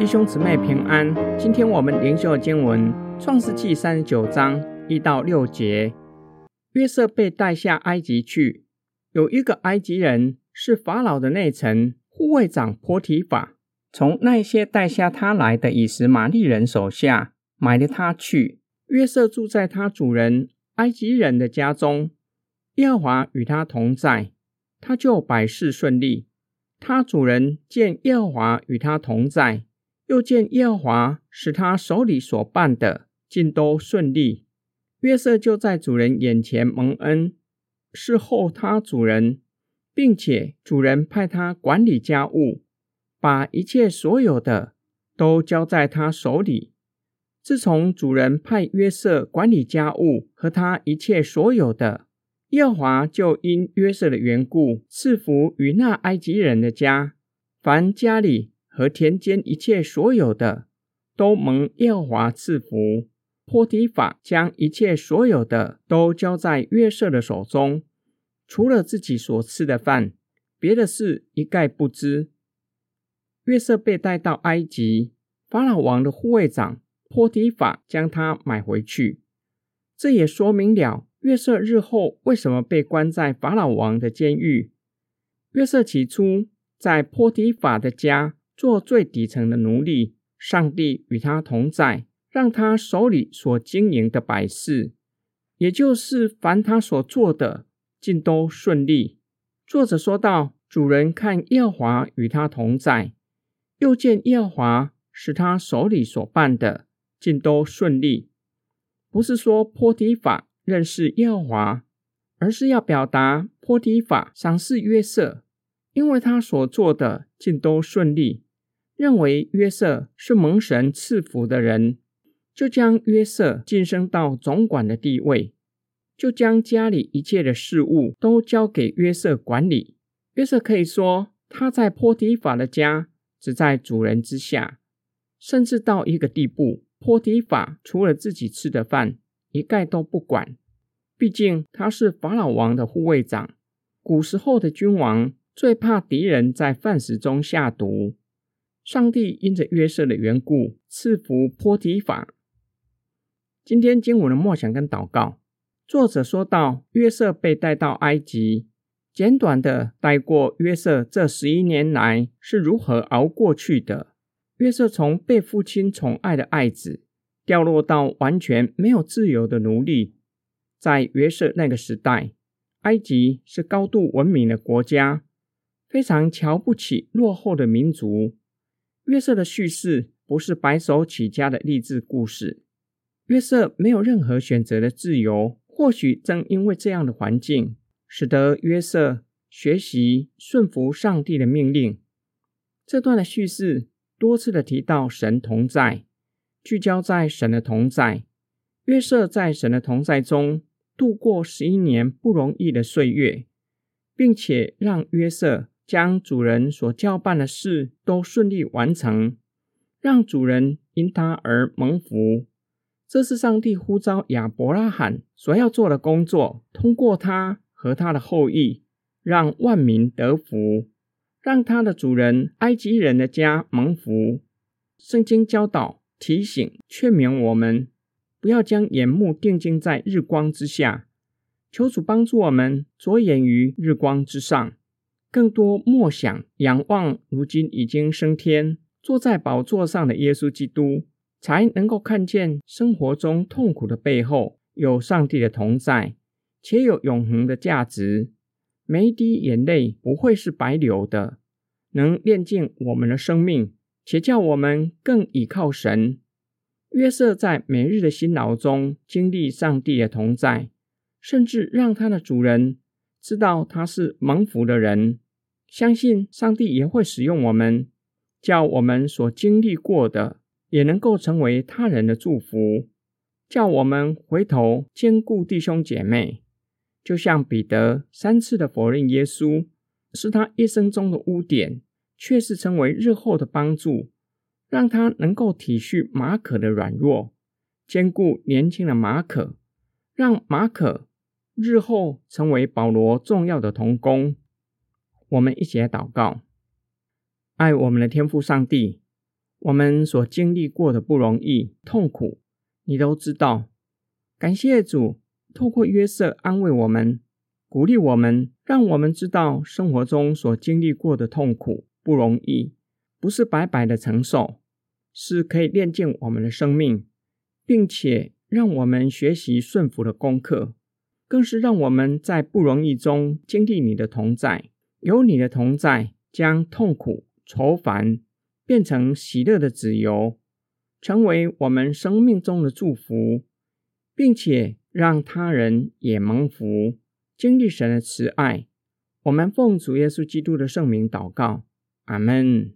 弟兄姊妹平安。今天我们灵修的经文《创世纪》三十九章一到六节。约瑟被带下埃及去，有一个埃及人是法老的内臣护卫长波提法，从那些带下他来的以实玛利人手下买了他去。约瑟住在他主人埃及人的家中，耶和华与他同在，他就百事顺利。他主人见耶和华与他同在。又见耶和华使他手里所办的尽都顺利，约瑟就在主人眼前蒙恩，侍候他主人，并且主人派他管理家务，把一切所有的都交在他手里。自从主人派约瑟管理家务和他一切所有的，耶和华就因约瑟的缘故赐福于那埃及人的家，凡家里。和田间一切所有的都蒙耶和华赐福。波提法将一切所有的都交在约瑟的手中，除了自己所吃的饭，别的事一概不知。约瑟被带到埃及，法老王的护卫长波提法将他买回去。这也说明了约瑟日后为什么被关在法老王的监狱。约瑟起初在波提法的家。做最底层的奴隶，上帝与他同在，让他手里所经营的百事，也就是凡他所做的，尽都顺利。作者说道：“主人看耶和华与他同在，又见耶和华使他手里所办的尽都顺利。”不是说波提法认识耶和华，而是要表达波提法赏识约瑟，因为他所做的尽都顺利。认为约瑟是蒙神赐福的人，就将约瑟晋升到总管的地位，就将家里一切的事物都交给约瑟管理。约瑟可以说他在波提法的家只在主人之下，甚至到一个地步，波提法除了自己吃的饭，一概都不管。毕竟他是法老王的护卫长，古时候的君王最怕敌人在饭食中下毒。上帝因着约瑟的缘故赐福波提法。今天经文的默想跟祷告，作者说到约瑟被带到埃及，简短的带过约瑟这十一年来是如何熬过去的。约瑟从被父亲宠爱的爱子，掉落到完全没有自由的奴隶。在约瑟那个时代，埃及是高度文明的国家，非常瞧不起落后的民族。约瑟的叙事不是白手起家的励志故事。约瑟没有任何选择的自由。或许正因为这样的环境，使得约瑟学习顺服上帝的命令。这段的叙事多次的提到神同在，聚焦在神的同在。约瑟在神的同在中度过十一年不容易的岁月，并且让约瑟。将主人所交办的事都顺利完成，让主人因他而蒙福。这是上帝呼召亚伯拉罕所要做的工作。通过他和他的后裔，让万民得福，让他的主人埃及人的家蒙福。圣经教导、提醒、劝勉我们，不要将眼目定睛在日光之下，求主帮助我们着眼于日光之上。更多默想、仰望，如今已经升天、坐在宝座上的耶稣基督，才能够看见生活中痛苦的背后有上帝的同在，且有永恒的价值。每一滴眼泪不会是白流的，能炼净我们的生命，且叫我们更倚靠神。约瑟在每日的辛劳中经历上帝的同在，甚至让他的主人。知道他是蒙福的人，相信上帝也会使用我们，叫我们所经历过的也能够成为他人的祝福，叫我们回头兼顾弟兄姐妹。就像彼得三次的否认耶稣，是他一生中的污点，却是成为日后的帮助，让他能够体恤马可的软弱，兼顾年轻的马可，让马可。日后成为保罗重要的同工，我们一起来祷告。爱我们的天父上帝，我们所经历过的不容易、痛苦，你都知道。感谢主，透过约瑟安慰我们、鼓励我们，让我们知道生活中所经历过的痛苦不容易，不是白白的承受，是可以练就我们的生命，并且让我们学习顺服的功课，更是让我们在不容易中经历你的同在，有你的同在，将痛苦、愁烦。变成喜乐的自由，成为我们生命中的祝福，并且让他人也蒙福，经历神的慈爱。我们奉主耶稣基督的圣名祷告，阿门。